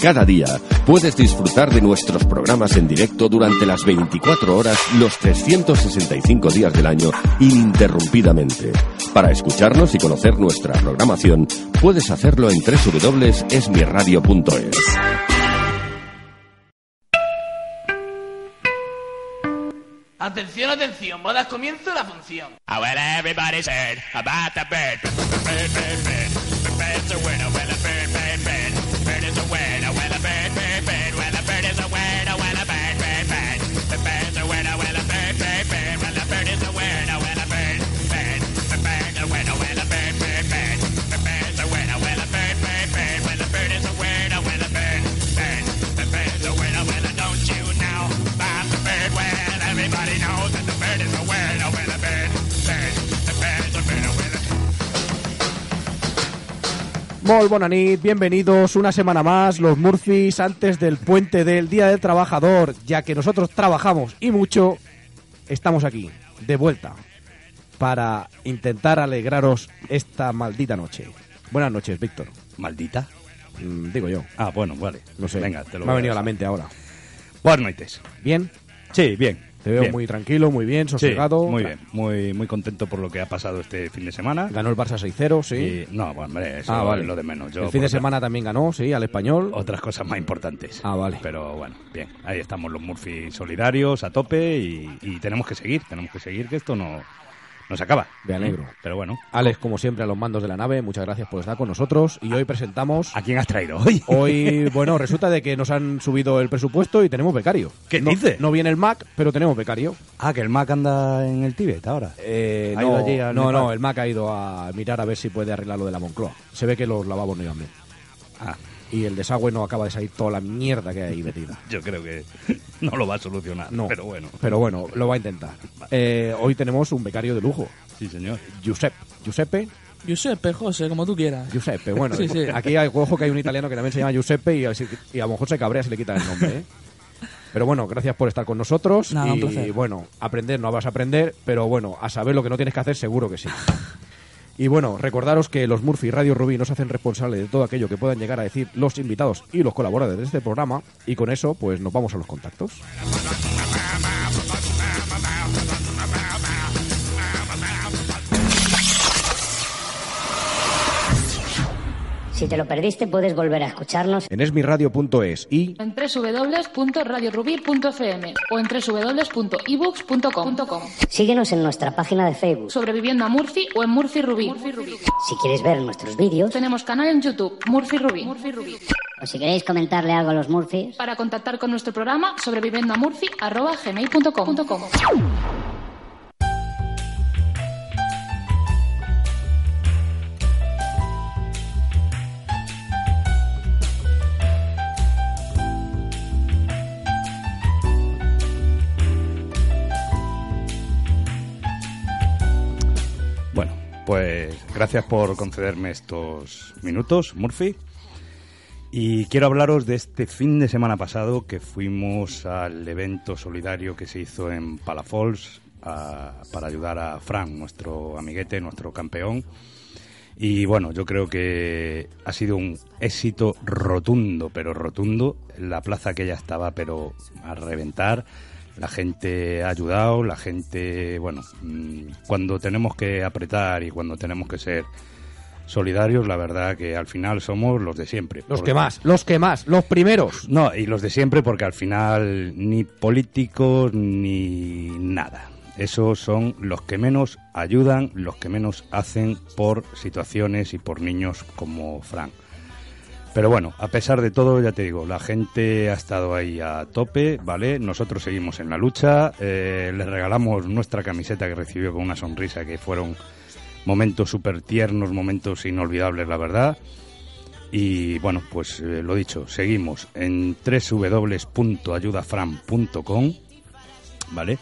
Cada día puedes disfrutar de nuestros programas en directo durante las 24 horas, los 365 días del año, ininterrumpidamente. Para escucharnos y conocer nuestra programación, puedes hacerlo en www.esmiradio.es. Atención, atención, bodas comienzo la función. to win I well a bed. Molt bona nit, bienvenidos una semana más, los Murphys, antes del puente del Día del Trabajador, ya que nosotros trabajamos y mucho, estamos aquí, de vuelta, para intentar alegraros esta maldita noche. Buenas noches, Víctor. ¿Maldita? Mm, digo yo, Ah, bueno, vale. no sé, Venga, te lo me ha voy venido a la mente ahora. Buenas noches. ¿Bien? Sí, bien. Te veo bien. muy tranquilo, muy bien, Sí, sosegado. muy bien. Muy, muy contento por lo que ha pasado este fin de semana. Ganó el Barça 6-0, sí. Y- no, bueno, hombre, eso Ah, vale. es lo de menos. Yo el fin de por semana también ganó, sí, al español. Otras cosas más importantes. Ah, vale. Pero bueno, bien. Ahí estamos los Murphy solidarios a tope y, y tenemos que seguir. Tenemos que seguir, que esto no, no se acaba. Me alegro. Pero bueno. Alex, como siempre, a los mandos de la nave, muchas gracias por estar con nosotros. Y hoy presentamos... ¿A quién has traído hoy? Hoy, bueno, resulta de que nos han subido el presupuesto y tenemos becario. ¿Qué no, dices? No viene el Mac, pero tenemos becario. Ah, que el Mac anda en el Tíbet ahora. Eh, ¿Ha no, allí no, Nepal? no, el Mac ha ido a mirar a ver si puede arreglar lo de la Moncloa. Se ve que los lavabos no iban bien. Ah, Y el desagüe no acaba de salir toda la mierda que hay ahí metida. yo creo que no lo va a solucionar. No, Pero bueno. Pero bueno, lo va a intentar. Eh, hoy tenemos un becario de lujo, Sí, señor. Giuseppe. Giuseppe, Giuseppe, José, como tú quieras. Giuseppe. Bueno, Sí, sí. aquí hay, ojo que hay un italiano que también se llama Giuseppe y, a- y a lo mejor se cabrea si le quitan el nombre. ¿eh? Pero bueno, gracias por estar con nosotros. Nada, un y placer. bueno, aprender no vas a aprender, pero bueno, a saber lo que no tienes que hacer seguro que sí. Y bueno, recordaros que los Murphy y Radio Rubí nos hacen responsables de todo aquello que puedan llegar a decir los invitados y los colaboradores de este programa. Y con eso, pues nos vamos a los contactos. Si te lo perdiste, puedes volver a escucharnos. En esmiradio.es y en www.radiorubí.fm o en www.ebooks.com. Síguenos en nuestra página de Facebook. Sobre Vivienda Murphy o en Murphy Rubí. Si quieres ver nuestros vídeos Tenemos canal en YouTube, Murphy Rubí. o si queréis comentarle algo a los Murphys, Para contactar con nuestro programa, sobre viviendamurphy.gmail.com. Bueno, gracias por concederme estos minutos, Murphy. Y quiero hablaros de este fin de semana pasado que fuimos al evento solidario que se hizo en Palafols para ayudar a Fran, nuestro amiguete, nuestro campeón. Y bueno, yo creo que ha sido un éxito rotundo, pero rotundo. La plaza que ya estaba, pero a reventar. La gente ha ayudado, la gente, bueno, mm, cuando tenemos que apretar y cuando tenemos que ser solidarios, la verdad que al final somos los de siempre. los Porque- que más, los que más, los primeros. no, y los de siempre porque al final ni políticos ni nada. Esos son los que menos ayudan, los que menos hacen por situaciones y por niños como Frank. Pero bueno, a pesar de todo, ya te digo, la gente ha estado ahí a tope, ¿vale? Nosotros seguimos en la lucha, eh, les regalamos nuestra camiseta que recibió con una sonrisa, que fueron momentos súper tiernos, momentos inolvidables, la verdad. Y bueno, pues eh, lo dicho, seguimos en www.ayudafran.com, ¿vale?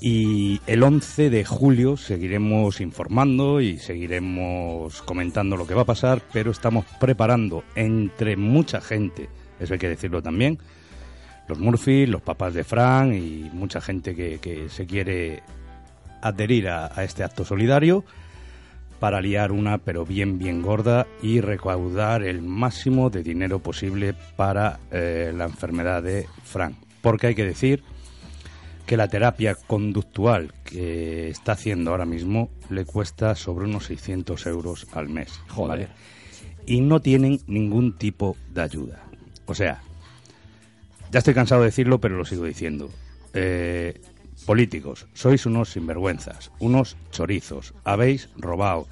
Y el 11 de julio seguiremos informando y seguiremos comentando lo que va a pasar, pero estamos preparando entre mucha gente, eso hay que decirlo también, los Murphy, los papás de Fran y mucha gente que, que se quiere adherir a, a este acto solidario para liar una pero bien bien gorda y recaudar el máximo de dinero posible para eh, la enfermedad de Frank. Porque hay que decir que la terapia conductual que está haciendo ahora mismo le cuesta sobre unos 600 euros al mes. Joder. Y no tienen ningún tipo de ayuda. O sea, ya estoy cansado de decirlo, pero lo sigo diciendo. Eh, políticos, sois unos sinvergüenzas, unos chorizos, habéis robado,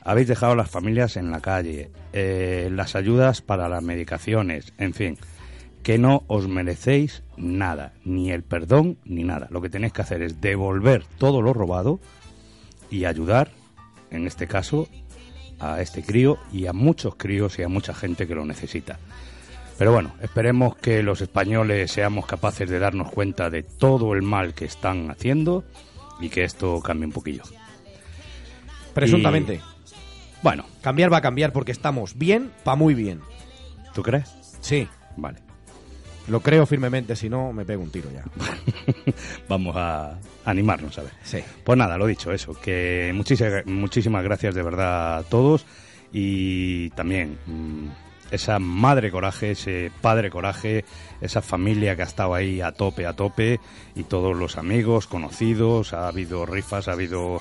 habéis dejado a las familias en la calle, eh, las ayudas para las medicaciones, en fin, que no os merecéis nada, ni el perdón ni nada. Lo que tenéis que hacer es devolver todo lo robado y ayudar, en este caso, a este crío y a muchos críos y a mucha gente que lo necesita. Pero bueno, esperemos que los españoles seamos capaces de darnos cuenta de todo el mal que están haciendo y que esto cambie un poquillo. Presuntamente. Y, bueno, Cambiar va a cambiar porque estamos bien pa' muy bien. ¿tú crees? Sí, Vale. Lo creo firmemente, si no me pego un tiro ya. Vamos a animarnos a ver. Sí. Pues nada, lo dicho, eso, que muchísimas, muchísimas gracias de verdad a todos y también mm, esa madre coraje, ese padre coraje, esa familia que ha estado ahí a tope, a tope y todos los amigos, conocidos, ha habido rifas, ha habido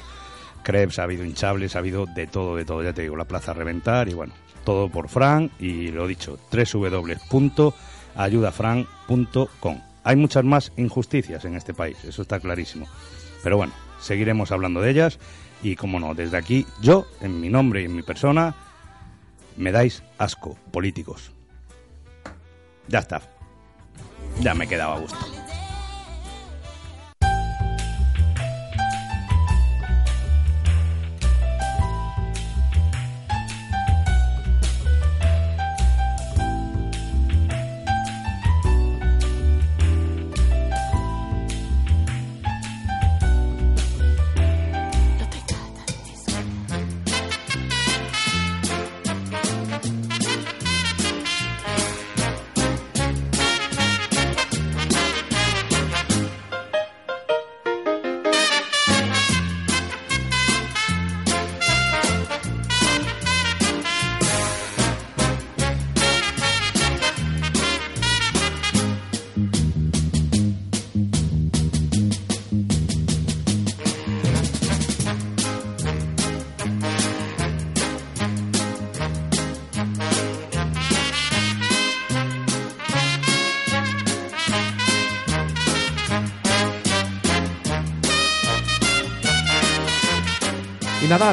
crepes, ha habido hinchables, ha habido de todo, de todo, ya te digo, la plaza a reventar y bueno, todo por Fran y lo dicho, www.ayudafran.com. Hay muchas más injusticias en este país, eso está clarísimo. Pero bueno, seguiremos hablando de ellas y como no, desde aquí yo, en mi nombre y en mi persona, me dais asco, políticos. Ya está. Ya me quedaba a gusto.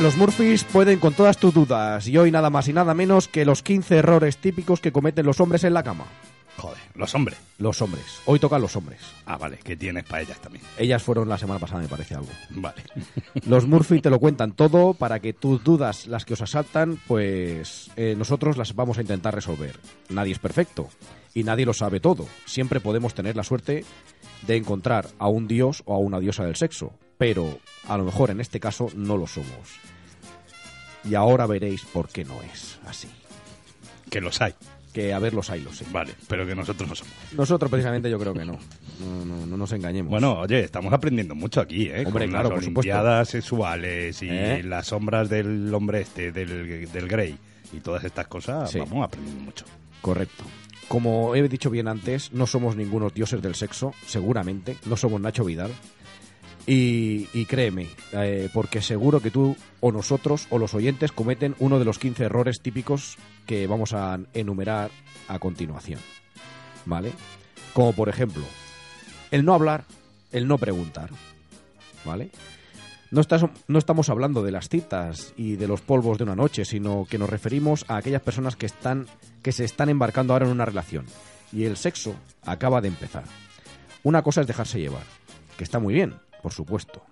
Los Murphys pueden con todas tus dudas. Y hoy nada más y nada menos que los 15 errores típicos que cometen los hombres en la cama. Joder, los hombres. Los hombres. Hoy tocan los hombres. Ah, vale, que tienes para ellas también. Ellas fueron la semana pasada, me parece algo. Vale. Los Murphy te lo cuentan todo para que tus dudas, las que os asaltan, pues eh, nosotros las vamos a intentar resolver. Nadie es perfecto y nadie lo sabe todo. Siempre podemos tener la suerte de encontrar a un dios o a una diosa del sexo, pero a lo mejor en este caso no lo somos. Y ahora veréis por qué no es así. Que los hay. Que a ver los hay, los sé. Vale, pero que nosotros no somos. Nosotros precisamente yo creo que no. No, no, no nos engañemos. Bueno, oye, estamos aprendiendo mucho aquí, ¿eh? Hombre, Con claro, las por supuesto. sexuales y ¿Eh? las sombras del hombre este, del, del Grey y todas estas cosas, Sí. vamos aprendiendo mucho. Correcto. Como he dicho bien antes, no somos ningunos dioses del sexo, seguramente. No somos Nacho Vidal. Y, créeme, eh, porque seguro que tú o nosotros o los oyentes cometen uno de los 15 errores típicos que vamos a enumerar a continuación. ¿Vale? Como por ejemplo, el no hablar, el no preguntar. ¿Vale? No, no estamos hablando de las citas y de los polvos de una noche, sino que nos referimos a aquellas personas que, están, que se están embarcando ahora en una relación. Y el sexo acaba de empezar. Una cosa es dejarse llevar, que está muy bien, por supuesto.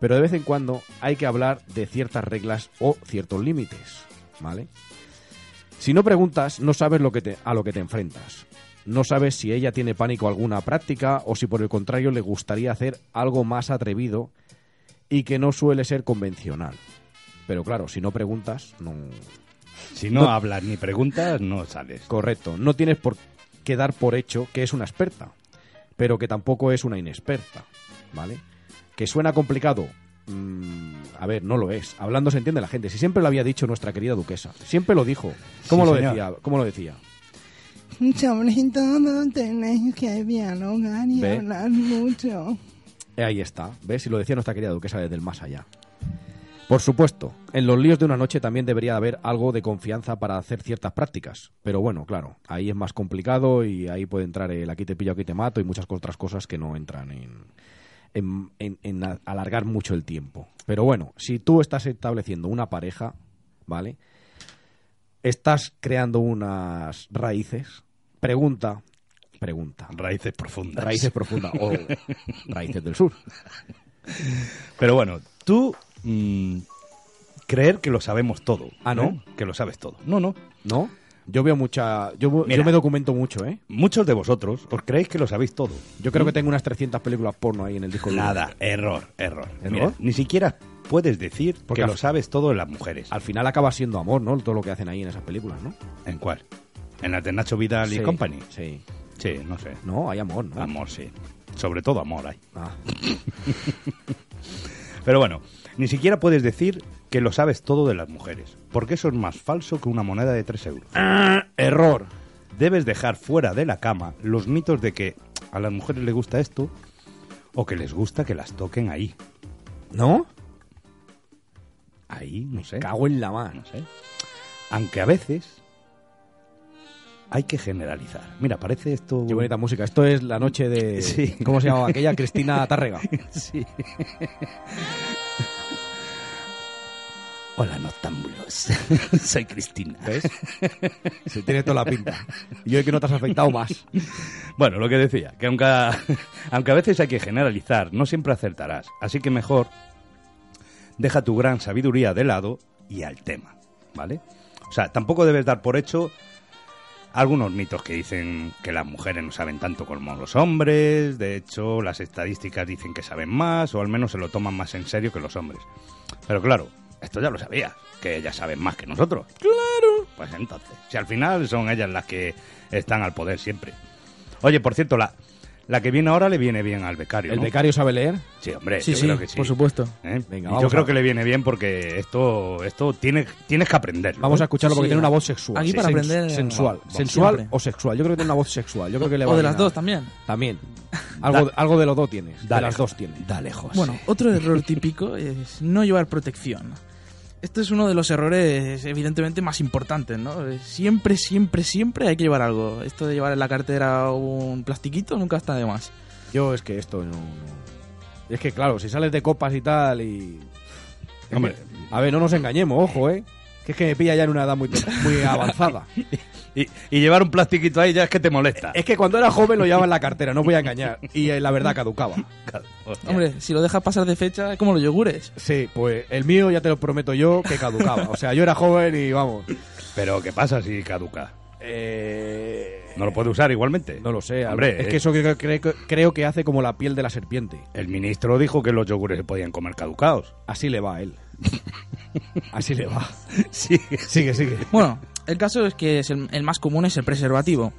Pero de vez en cuando hay que hablar de ciertas reglas o ciertos límites, ¿vale? Si no preguntas, no sabes lo que te, a lo que te enfrentas. No sabes si ella tiene pánico a alguna práctica o si por el contrario le gustaría hacer algo más atrevido y que no suele ser convencional. Pero claro, si no preguntas, no... Si no, No- hablas ni preguntas, no sales. Correcto, no tienes por qué dar por hecho que es una experta, pero que tampoco es una inexperta, ¿vale? Que suena complicado. mm, a ver, no lo es. Hablando se entiende la gente. Si siempre lo había dicho nuestra querida duquesa. Siempre lo dijo. ¿Cómo Sí, lo señor. decía? ¿Cómo lo decía? Sobre todo tenéis que dialogar y Ve. hablar mucho. Eh, Ahí está, ¿ves? Y lo decía nuestra querida duquesa desde el más allá. Por supuesto, en los líos de una noche también debería haber algo de confianza para hacer ciertas prácticas. Pero bueno, claro, ahí es más complicado y ahí puede entrar el aquí te pillo, aquí te mato y muchas otras cosas que no entran en, en, en- en a- alargar mucho el tiempo. Pero bueno, si tú estás estableciendo una pareja, ¿vale? Estás creando unas raíces. Pregunta, pregunta. Raíces profundas. Raíces profundas o raíces del sur. Pero bueno, tú mm, creer que lo sabemos todo. Ah, ¿no? Que lo sabes todo. No, no. ¿No? Yo veo mucha... Yo, Mira. yo me documento mucho, ¿eh? Muchos de vosotros os creéis que lo sabéis todo. Yo creo que tengo unas 300 películas porno ahí en el disco duro. Nada, error, error. ¿Error? Mira, ni siquiera puedes decir Porque que lo sabes todo de las mujeres. Al final acaba siendo amor, ¿no? Todo lo que hacen ahí en esas películas, ¿no? ¿En cuál? ¿En las de Nacho Vidal y Company? Sí. Sí, no sé. No, hay amor, ¿no? Amor, sí. Sobre todo amor hay. Ah. Pero bueno, ni siquiera puedes decir que lo sabes todo de las mujeres, porque eso es más falso que una moneda de 3 euros. Error. Debes dejar fuera de la cama los mitos de que a las mujeres les gusta esto o que les gusta que las toquen ahí. ¿No? Ahí, no sé. Cago en la mano. No sé. Aunque a veces hay que generalizar. Mira, parece esto... Qué bonita música. Esto es la noche de... Sí. ¿Cómo se llamaba aquella? Cristina Tárrega. Sí. Hola, noctámbulos. Soy Cristina. ¿Ves? Se tiene toda la pinta. Y hoy que no te has afectado más. Bueno, lo que decía, que aunque, aunque a veces hay que generalizar, no siempre acertarás. Así que mejor deja tu gran sabiduría de lado y al tema, ¿vale? O sea, tampoco debes dar por hecho algunos mitos que dicen que las mujeres no saben tanto como los hombres, de hecho las estadísticas dicen que saben más o al menos se lo toman más en serio que los hombres. Pero claro, esto ya lo sabías, que ellas saben más que nosotros. Claro. Pues entonces, si al final son ellas las que están al poder siempre. Oye, por cierto, la, la que viene ahora le viene bien al becario. ¿El ¿no? becario sabe leer? Sí, hombre, Sí, yo sí, creo que sí. por supuesto. ¿Eh? Venga, yo creo a- que le viene bien porque esto, esto tiene, tienes que aprenderlo. Vamos a ¿eh? escucharlo porque Sí, tiene una aquí voz sexual. para Sens- aprender, Sensual. sensual siempre. o sexual. Yo creo que tiene una voz sexual. Yo creo que le va O de las a- dos también. También. Algo, algo de los dos tienes. de las dos tienes. Dale, José. Bueno, otro error típico es no llevar protección. Esto es uno de los errores evidentemente más importantes, ¿no? Siempre, siempre, siempre hay que llevar algo. Esto de llevar en la cartera un plastiquito nunca está de más. Yo es que esto no, no- Es que claro, si sales de copas y tal y... Hombre. A ver, no nos engañemos, ojo, ¿eh? Que es que me pilla ya en una edad muy, muy avanzada. Y, y llevar un plastiquito ahí ya es que te molesta. Es que cuando era joven lo llevaba en la cartera, no voy a engañar. Y eh, la verdad caducaba. Hostia. Hombre, si lo dejas pasar de fecha es como los yogures. Sí, pues el mío ya te lo prometo yo que caducaba. O sea, yo era joven y vamos. Pero ¿qué pasa si caduca? Eh, ¿No lo puede usar igualmente? No lo sé. Hombre, es eh, que eso creo, creo- creo que hace como la piel de la serpiente. El ministro dijo que los yogures se podían comer caducados. Así le va a él. Así le va. Sí. Sigue, sigue. Bueno, el caso es que es el, el más común es el preservativo.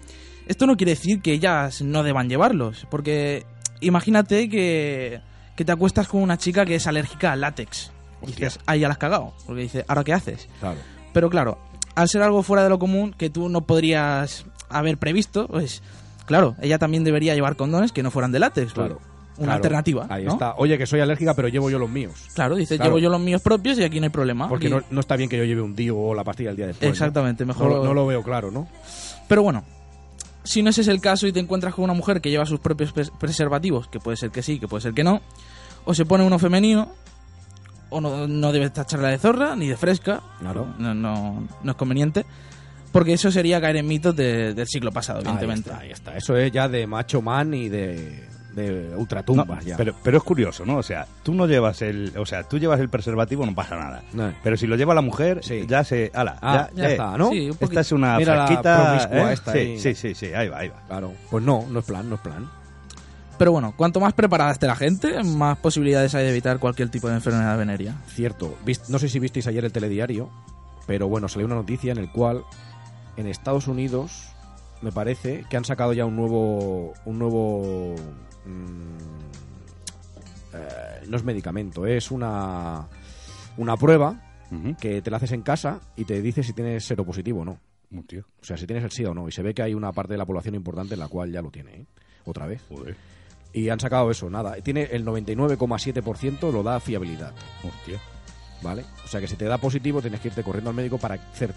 Esto no quiere decir que ellas no deban llevarlos, porque imagínate que, que te acuestas con una chica que es alérgica al látex. Y dices, ahí ya la has cagado. Porque dice, ¿ahora qué haces? Claro. Pero claro, al ser algo fuera de lo común que tú no podrías haber previsto, pues claro, ella también debería llevar condones que no fueran de látex. Claro. Una Claro. alternativa. Ahí ¿no? está. Oye, que soy alérgica, pero llevo yo los míos. Claro, dice, Claro. llevo yo los míos propios y aquí no hay problema. Porque Y- no, no está bien que yo lleve un Dio o la pastilla el día después. Exactamente, mejor No, lo- no lo veo claro, ¿no? Pero bueno, si no ese es el caso y te encuentras con una mujer que lleva sus propios pres- preservativos, que puede ser que sí, que puede ser que no, o se pone uno femenino, o no, no debes tacharla de zorra ni de fresca, Claro. no, no, no es conveniente, porque eso sería caer en mitos de- del siglo pasado, evidentemente. Ahí está, ahí está. Eso es ya de macho man y de, de ultratumbas No, ya. Pero, pero es curioso, ¿no? O sea, tú no llevas el, o sea, tú llevas el preservativo, no pasa nada. No. Pero si lo lleva la mujer, Sí. ya se, ala, Ah, ya, ya eh, está, ¿no? Sí, un Esta es una Mira la promiscua ¿eh? esta sí, ahí. sí, sí, sí, ahí va, ahí va. Claro, pues no, no es plan, no es plan. Pero bueno, cuanto más preparada esté la gente, más posibilidades hay de evitar cualquier tipo de enfermedad venérea. Cierto. No sé si visteis ayer el telediario, pero bueno, salió una noticia en el cual en Estados Unidos me parece que han sacado ya un nuevo un nuevo mm, eh, no es medicamento, es una una prueba que te la haces en casa y te dice si tienes seropositivo o no. Tío. O sea, si tienes el SIDA o no. Y se ve que hay una parte de la población importante en la cual ya lo tiene, ¿eh? Otra vez. Joder. Y han sacado eso, nada. Tiene el 99,7% lo da fiabilidad. Hostia. ¿Vale? O sea que si te da positivo tienes que irte corriendo al médico para cer-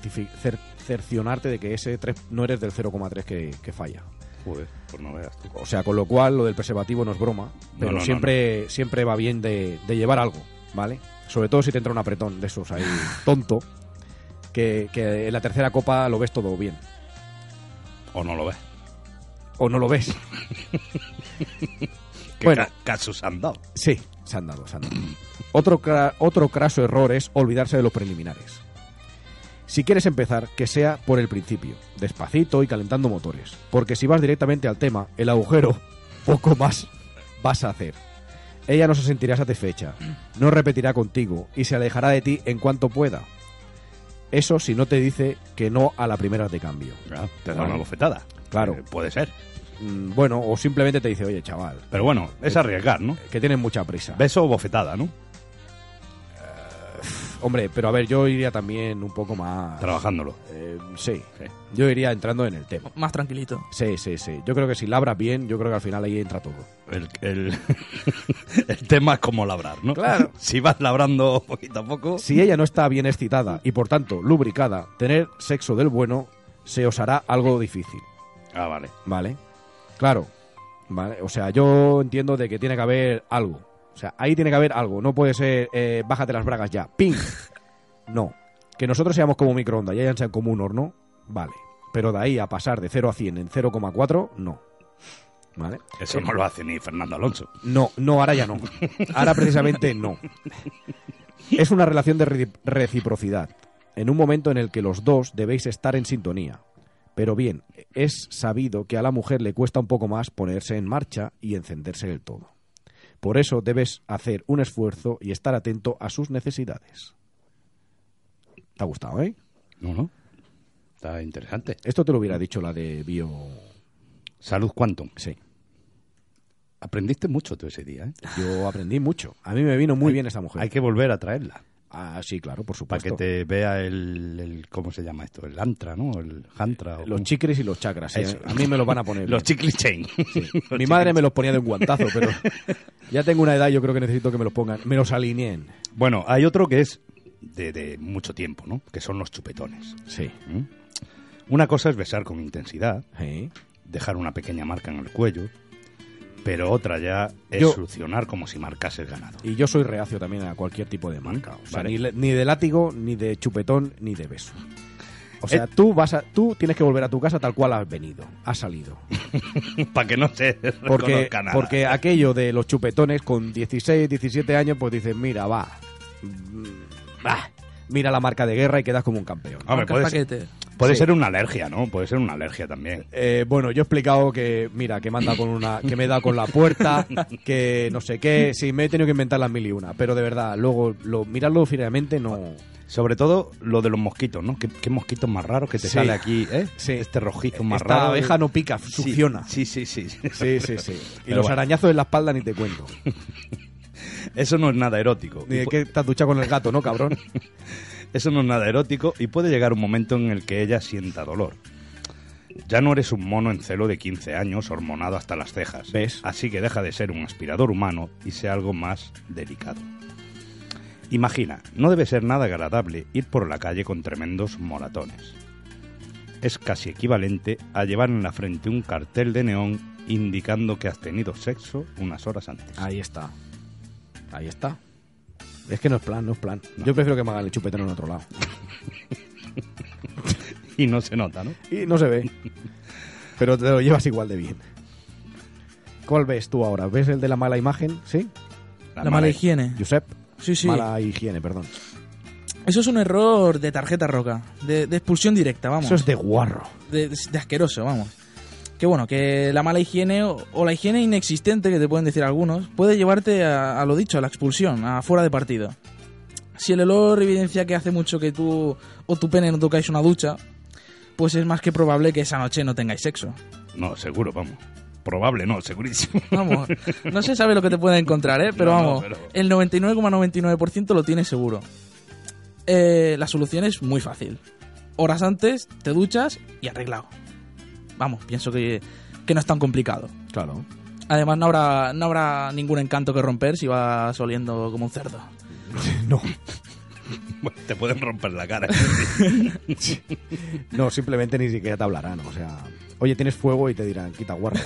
cercionarte de que ese 3 no eres del 0,3 que, que falla. Joder, pues no veas tú. O sea, con lo cual lo del preservativo no es broma, pero no, no, siempre, siempre va bien de, de llevar algo, ¿vale? Sobre todo si te entra un apretón de esos ahí tonto, que, que en la tercera copa lo ves todo bien. O no lo ves. O no lo ves. ¿Qué Bueno. ca- casos han dado? Sí, se han dado, se han dado. Otro, otro craso error es olvidarse de los preliminares. Si quieres empezar, que sea por el principio, despacito y calentando motores. Porque si vas directamente al tema, el agujero, poco más vas a hacer. Ella no se sentirá satisfecha, no repetirá contigo y se alejará de ti en cuanto pueda. Eso si no te dice que no a la primera de cambio. Ah, te da una bofetada. Claro. Eh, puede ser. Mm, Bueno, o simplemente te dice, oye, chaval, Pero bueno, es arriesgar, ¿no? que tienes mucha prisa. Beso o bofetada, ¿no? Hombre, pero a ver, yo iría también un poco más... Trabajándolo. Eh, sí. Sí. Yo iría entrando en el tema. Más tranquilito. Sí, sí, sí. Yo creo que si labras bien, yo creo que al final ahí entra todo. El, el, el tema es cómo labrar, ¿no? Claro. Si vas labrando poquito a poco. Si ella no está bien excitada y por tanto lubricada, tener sexo del bueno se os hará algo difícil. Ah, vale. ¿Vale? Claro. ¿Vale? O sea, yo entiendo de que tiene que haber algo. O sea, ahí tiene que haber algo. No puede ser, eh, bájate las bragas ya. ¡Ping! No. Que nosotros seamos como microondas y ellas sean como un horno, vale. Pero de ahí a pasar de 0 a 100 en 0,4, no. ¿Vale? Eso no lo hace ni Fernando Alonso. No, no, ahora ya no. Ahora precisamente no. Es una relación de re- reciprocidad, en un momento en el que los dos debéis estar en sintonía. Pero bien, es sabido que a la mujer le cuesta un poco más ponerse en marcha y encenderse del todo. Por eso debes hacer un esfuerzo y estar atento a sus necesidades. ¿Te ha gustado, eh? No, no. Está interesante. Esto te lo hubiera dicho la de Bio... Salud Quantum. Sí. Aprendiste mucho tú ese día, ¿eh? Yo aprendí mucho. A mí me vino muy bien esta mujer. Hay que volver a traerla. Ah, sí, claro, por Para supuesto. que te vea el, el- ¿Cómo se llama esto? El antra, ¿no? El hantra. o Los chicles y los chakras. sí. A mí me los van a poner. Los chicles chain. Mi madre me los ponía de un guantazo, pero ya tengo una edad, yo creo que necesito que me los pongan, me los alineen. Bueno, hay otro que es de, de mucho tiempo, ¿no? Que son los chupetones. Sí. ¿Mm? Una cosa es besar con intensidad, Sí. dejar una pequeña marca en el cuello, pero otra ya es Yo- succionar como si marcases ganado. Y yo soy reacio también a cualquier tipo de marca. O sea, Vale. ni, de látigo, ni de chupetón, ni de beso. O sea, tú vas a, tú tienes que volver a tu casa tal cual has venido, has salido. Para que no se Porque, nada. porque aquello de los chupetones con 16, 17 años, pues dices, mira, va, mm, va, mira la marca de guerra y quedas como un campeón. Hombre, puede, paquete. puede Sí. ser una alergia, ¿no? Puede ser una alergia también. Eh, bueno, yo he explicado que, mira, que me han dado con una, que me he dado con la puerta, que no sé qué, sí, me he tenido que inventar las mil y una, pero de verdad, luego, lo, mirarlo fríamente no... Sobre todo lo de los mosquitos, ¿no? ¿Qué, qué mosquitos más raros que te Sí. sale aquí, ¿eh? Sí. Este rojizo más Esta raro. abeja no pica, Sí, succiona. Sí, sí, sí. sí. Sí, sí, sí. Y Pero los bueno. arañazos en la espalda ni te cuento. Eso no es nada erótico. Ni de que has duchado con el gato, ¿no, cabrón? Eso no es nada erótico y puede llegar un momento en el que ella sienta dolor. Ya no eres un mono en celo de 15 años hormonado hasta las cejas. ¿Ves? Así que deja de ser un aspirador humano y sea algo más delicado. Imagina, no debe ser nada agradable ir por la calle con tremendos moratones. Es casi equivalente a llevar en la frente un cartel de neón indicando que has tenido sexo unas horas antes. Ahí está. Ahí está. Es que no es plan, no es plan. Yo prefiero que me hagan el chupetón en otro lado. Y no se nota, ¿no? Y no se ve. Pero te lo llevas igual de bien. ¿Cuál ves tú ahora? ¿Ves el de la mala imagen? ¿Sí? La, mala higiene. Josep. Sí, sí. Mala higiene, perdón. Eso es un error de tarjeta roca, de, de expulsión directa, vamos. Eso es de guarro. de, de asqueroso, vamos. Que bueno, que la mala higiene o, la higiene inexistente, que te pueden decir algunos, puede llevarte a, a lo dicho, a la expulsión, a fuera de partido. Si el olor evidencia que hace mucho que tú o tu pene no tocáis una ducha, pues es más que probable que esa noche no tengáis sexo. No, seguro, vamos. Probable, no, segurísimo. Vamos, no se sabe lo que te puede encontrar, ¿eh? Pero No, no, vamos, pero- el 99,99% lo tienes seguro. Eh, la solución es muy fácil. Horas antes, te duchas y arreglado. Vamos, pienso que, que no es tan complicado. Claro. Además, no habrá, no habrá ningún encanto que romper si vas oliendo como un cerdo. No. Te pueden romper la cara. No, simplemente ni siquiera te hablarán. O sea, oye, tienes fuego y te dirán, quita guarro.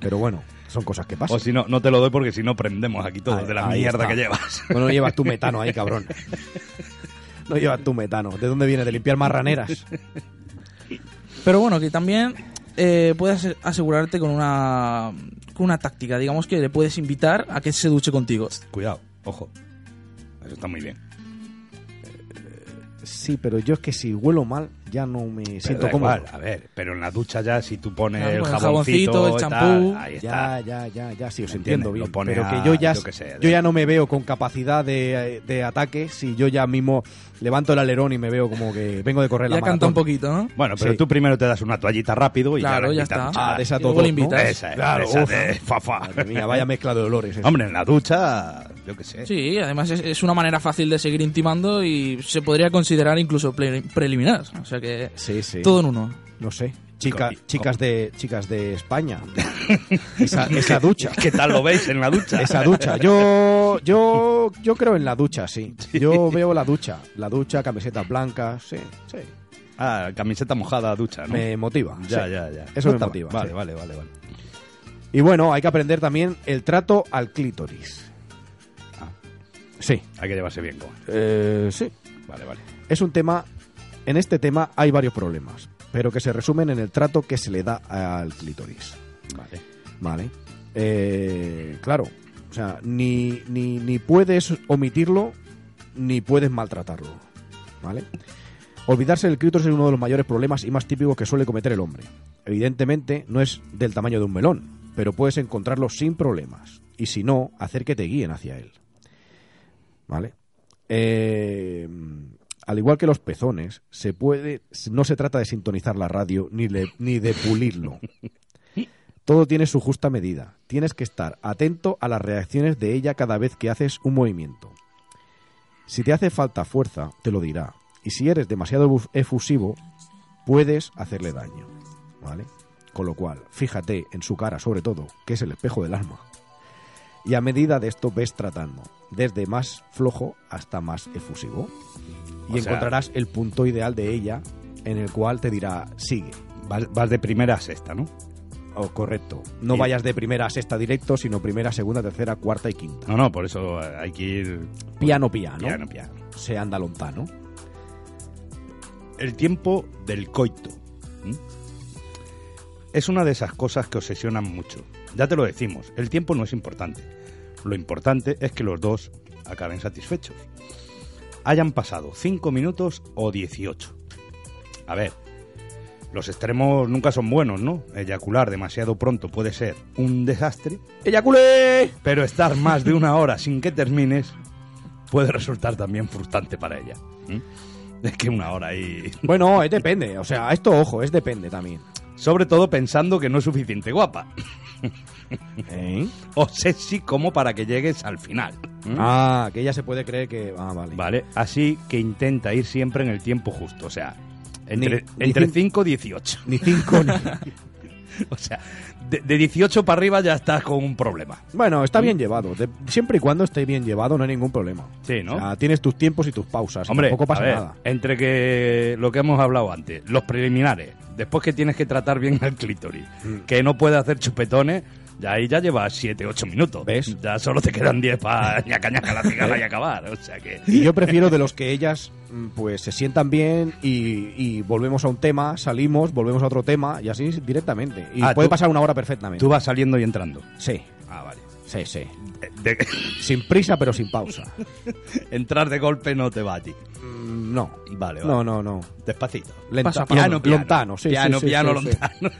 Pero bueno, son cosas que pasan. o si no, no te lo doy porque si no prendemos aquí todo Ahí- de la mierda está. que llevas. Bueno, no llevas tu metano ahí, cabrón. No llevas tu metano. ¿De dónde viene? ¿De limpiar marraneras? Pero bueno, que también eh, puedes ase- asegurarte con una, con una táctica. Digamos que le puedes invitar a que se duche contigo. Cuidado, ojo. Eso está muy bien. Sí, pero yo es que si huelo mal, ya no me Pero siento cómodo. igual, a ver, pero en la ducha ya si tú pones Claro, el jaboncito, el champú. tal, ahí Ya, está. ya, ya, ya, sí, os ¿Me entiendo bien. Pero a- que yo ya, yo qué sé, yo ya no me veo con capacidad de, de ataque si yo ya mismo levanto el alerón y me veo como que vengo de correr la Ya canta un maratón. poquito, ¿no? Bueno, pero Sí. tú primero te das una toallita rápido y Claro, ya, la ya está. Ah, de esa todo, le invitas. Esa es, Claro, esa uf. de fa-fa. Madre mía, vaya mezcla de olores. eso. Hombre, en la ducha, yo qué sé. Sí, además es, es una manera fácil de seguir intimando y se podría considerar incluso ple- preliminar. O sea Sí, sí. todo en uno. No sé. Chica, chicas de chicas de España. esa, esa ducha. ¿Qué tal lo veis en la ducha? Esa ducha. Yo, yo, yo creo en la ducha, sí. Yo veo la ducha. La ducha, camisetas blancas, sí, sí. Ah, camiseta mojada, ducha, ¿no? Me motiva. Ya, sí. ya, ya. Eso No me motiva. Vale, sí. vale, vale, vale. Y bueno, hay que aprender también el trato al clítoris. Ah. Sí. Hay que llevarse bien con. Eh, sí. Vale, vale. Es un tema. En este tema hay varios problemas, pero que se resumen en el trato que se le da al clítoris. Vale. Vale. Eh, claro. O sea, ni, ni, ni puedes omitirlo, ni puedes maltratarlo. ¿Vale? Olvidarse del clítoris es uno de los mayores problemas y más típicos que suele cometer el hombre. Evidentemente, no es del tamaño de un melón, pero puedes encontrarlo sin problemas. Y si no, hacer que te guíen hacia él. ¿Vale? Eh, al igual que los pezones, se puede, no se trata de sintonizar la radio ni, le- ni de pulirlo. Todo tiene su justa medida. Tienes que estar atento a las reacciones de ella cada vez que haces un movimiento. Si te hace falta fuerza, te lo dirá. Y si eres demasiado efusivo, puedes hacerle daño. ¿Vale? Con lo cual, fíjate en su cara, sobre todo, que es el espejo del alma. Y a medida de esto ves tratando, desde más flojo hasta más efusivo. Y O sea- encontrarás el punto ideal de ella en el cual te dirá, sigue. Vas, vas de primera a sexta, ¿no? O correcto. No vayas de primera a sexta directo, sino primera, segunda, tercera, cuarta y quinta. No, no, por eso hay que ir Piano, piano. piano, piano. Se anda lontano. El tiempo del coito. Es una de esas cosas que obsesionan mucho. Ya te lo decimos, el tiempo no es importante. Lo importante es que los dos acaben satisfechos. Hayan pasado 5 minutos o 18. A ver, los extremos nunca son buenos, ¿no? Eyacular demasiado pronto puede ser un desastre, ¡Eyaculé! pero estar más de una hora sin que termines puede resultar también frustrante para ella. ¿m? Es que una hora ahí... Bueno, es depende. O sea, esto, ojo, es depende también. Sobre todo pensando que no es suficiente guapa. ¿Eh? O sexy como para que llegues al final. ¿m? Ah, que ella se puede creer que... Ah, vale. Vale, así que intenta ir siempre en el tiempo justo. O sea, entre, Ni- ni entre cin- 5 y 18. Ni cinco ni... O sea, de, de 18 para arriba ya estás con un problema. Bueno, está bien llevado. De- siempre y cuando esté bien llevado no hay ningún problema. Sí, ¿no? O sea, tienes tus tiempos y tus pausas. Hombre, tampoco pasa a ver, nada. entre que lo que hemos hablado antes, los preliminares, después que tienes que tratar bien al clítoris, Mm. que no puede hacer chupetones, Ya ahí ya llevas 7, 8 minutos. ¿Ves? Ya solo te quedan 10 para ñaca ñaca la cigarra y acabar. O sea que. Y yo prefiero de los que ellas mm, pues se sientan bien y, y volvemos a un tema, salimos, volvemos a otro tema y así directamente. Y Ah, puede tú- pasar una hora perfectamente. Tú vas saliendo y entrando. Sí. Sí, sí. De- Sin prisa pero sin pausa. entrar de golpe no te va a ti. Mm, No. Vale, vale. No, no, no. Despacito. Lenta- Pasa, Piano, piano. Lontano, sí, piano, sí, piano, sí, sí. lontano.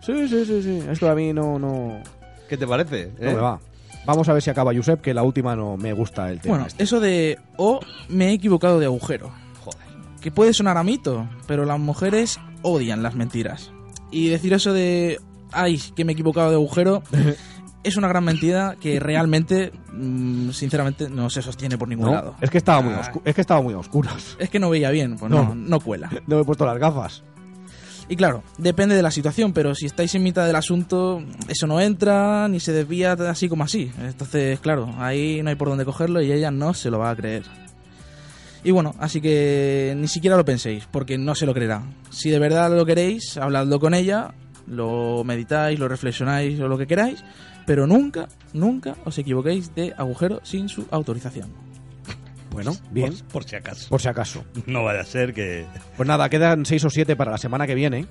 Sí, sí, sí, sí. Esto a mí no, no, ¿Qué te parece? no eh? me va. Vamos a ver si acaba Josep, que la última no me gusta el tema. Bueno, este. eso de o me he equivocado de agujero. Joder. Que puede sonar a mito, pero las mujeres odian las mentiras. Y decir eso de ay, que me he equivocado de agujero es una gran mentira que realmente, mm, sinceramente, no se sostiene por ningún ¿No? lado. Es que estaba muy Ah. es que estaba muy a oscuras. Es que no veía bien, pues No. no, no cuela. No me he puesto las gafas. Y claro, depende de la situación, pero si estáis en mitad del asunto, eso no entra ni se desvía así como así. Entonces, claro, ahí no hay por dónde cogerlo y ella no se lo va a creer. Y bueno, así que ni siquiera lo penséis, porque no se lo creerá. Si de verdad lo queréis, habladlo con ella, lo meditáis, lo reflexionáis o lo que queráis, pero nunca, nunca os equivoquéis de agujero sin su autorización. Bueno, bien. Por, por si acaso. Por si acaso. No vaya a ser que. Pues nada, quedan seis o siete para la semana que viene.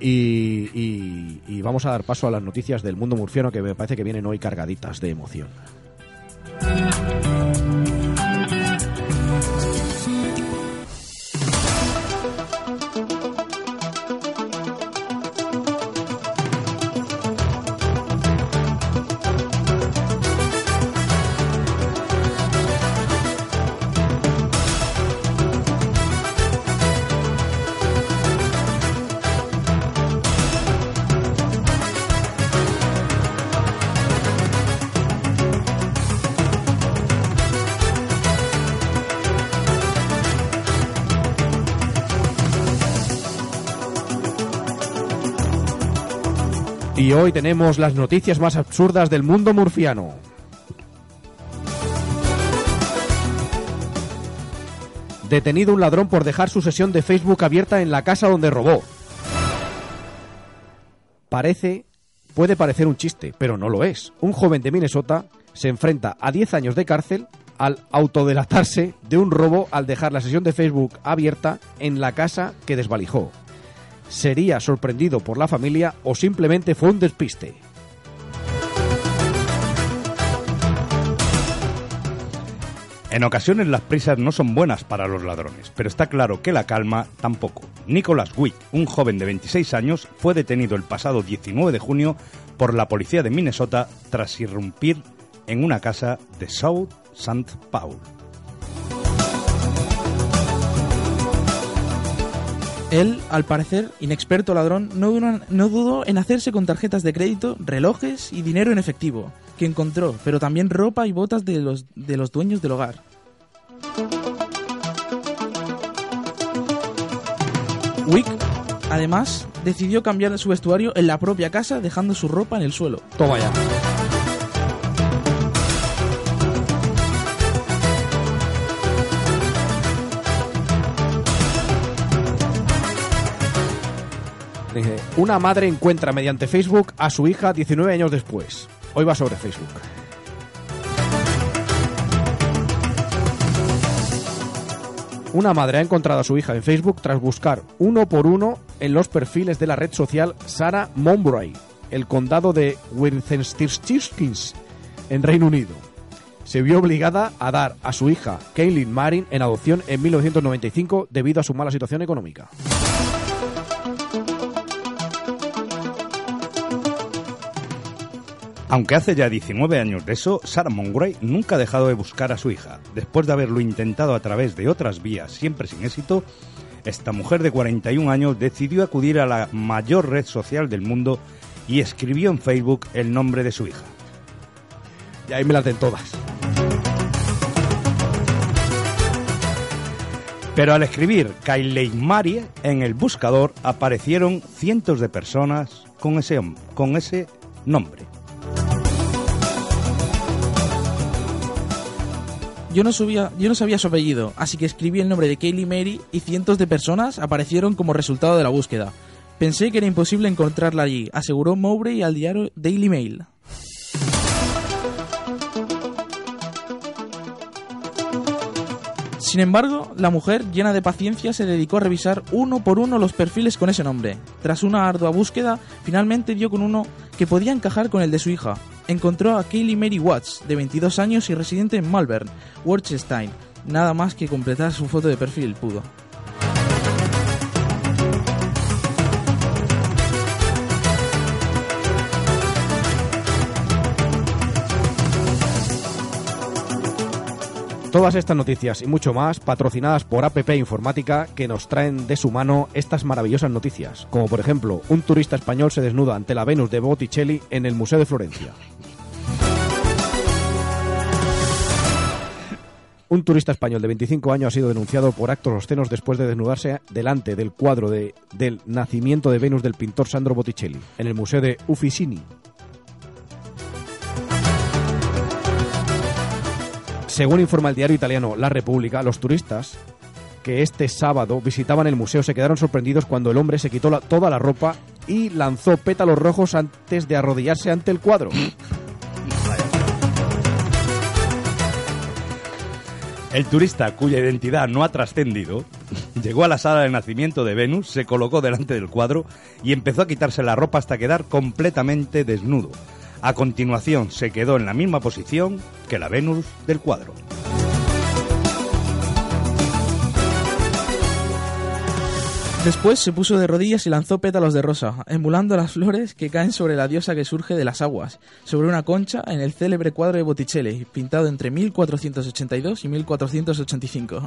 Y, y- y vamos a dar paso a las noticias del mundo murciano que me parece que vienen hoy cargaditas de emoción. Hoy tenemos las noticias más absurdas del mundo murciano. Detenido un ladrón por dejar su sesión de Facebook abierta en la casa donde robó. Parece, puede parecer un chiste, pero no lo es. Un joven de Minnesota se enfrenta a 10 años de cárcel al autodelatarse de un robo al dejar la sesión de Facebook abierta en la casa que desvalijó. ¿Sería sorprendido por la familia o simplemente fue un despiste? En ocasiones las prisas no son buenas para los ladrones, pero está claro que la calma tampoco. Nicholas Wick, un joven de 26 años, fue detenido el pasado 19 de junio por la policía de Minnesota tras irrumpir en una casa de South St. Paul. Él, al parecer, inexperto ladrón, no dudó, en hacerse con tarjetas de crédito, relojes y dinero en efectivo, que encontró, pero también ropa y botas de los, de los dueños del hogar. Wick, además, decidió cambiar su vestuario en la propia casa, dejando su ropa en el suelo. Toma ya. Dice, Una madre encuentra mediante Facebook a su hija 19 años después. Hoy va sobre Facebook. Una madre ha encontrado a su hija en Facebook tras buscar uno por uno en los perfiles de la red social Sarah Monbray, el condado de Worcestershire, en Reino Unido. Se vio obligada a dar a su hija Kaylin Marin en adopción en 1995 debido a su mala situación económica. Aunque hace ya 19 años de eso, Sarah Mongrey nunca ha dejado de buscar a su hija. Después de haberlo intentado a través de otras vías, siempre sin éxito, esta mujer de 41 años decidió acudir a la mayor red social del mundo y escribió en Facebook el nombre de su hija. Y ahí me las den todas. Pero al escribir Kylie Marie en el buscador aparecieron cientos de personas con ese, con ese nombre. Yo no, subía, yo no sabía su apellido, así que escribí el nombre de Kaylee Mary y cientos de personas aparecieron como resultado de la búsqueda. Pensé que era imposible encontrarla allí, aseguró Mowbray al diario Daily Mail. Sin embargo, la mujer, llena de paciencia, se dedicó a revisar uno por uno los perfiles con ese nombre. Tras una ardua búsqueda, finalmente dio con uno que podía encajar con el de su hija. Encontró a Kaylee Mary Watts, de 22 años y residente en Malvern, Worcestershire. Nada más que completar su foto de perfil pudo. Todas estas noticias y mucho más patrocinadas por APP Informática que nos traen de su mano estas maravillosas noticias, como por ejemplo, un turista español se desnuda ante la Venus de Botticelli en el Museo de Florencia. Un turista español de 25 años ha sido denunciado por actos obscenos después de desnudarse delante del cuadro de- del nacimiento de Venus del pintor Sandro Botticelli en el Museo de Uffizi. Según informa el diario italiano La República, los turistas que este sábado visitaban el museo se quedaron sorprendidos cuando el hombre se quitó toda la ropa y lanzó pétalos rojos antes de arrodillarse ante el cuadro. El turista cuya identidad no ha trascendido llegó a la sala de nacimiento de Venus, se colocó delante del cuadro y empezó a quitarse la ropa hasta quedar completamente desnudo. A continuación se quedó en la misma posición que la Venus del cuadro. Después se puso de rodillas y lanzó pétalos de rosa, emulando las flores que caen sobre la diosa que surge de las aguas, sobre una concha en el célebre cuadro de Botticelli, pintado entre 1482 y 1485.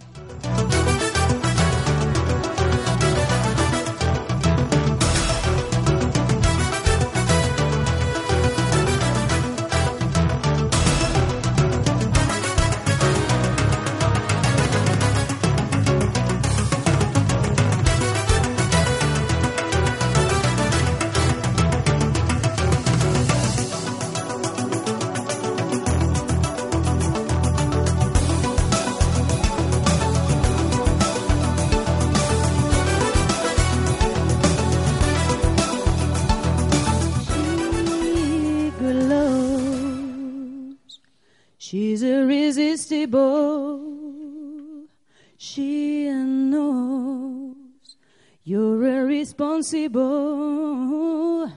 Irresponsible.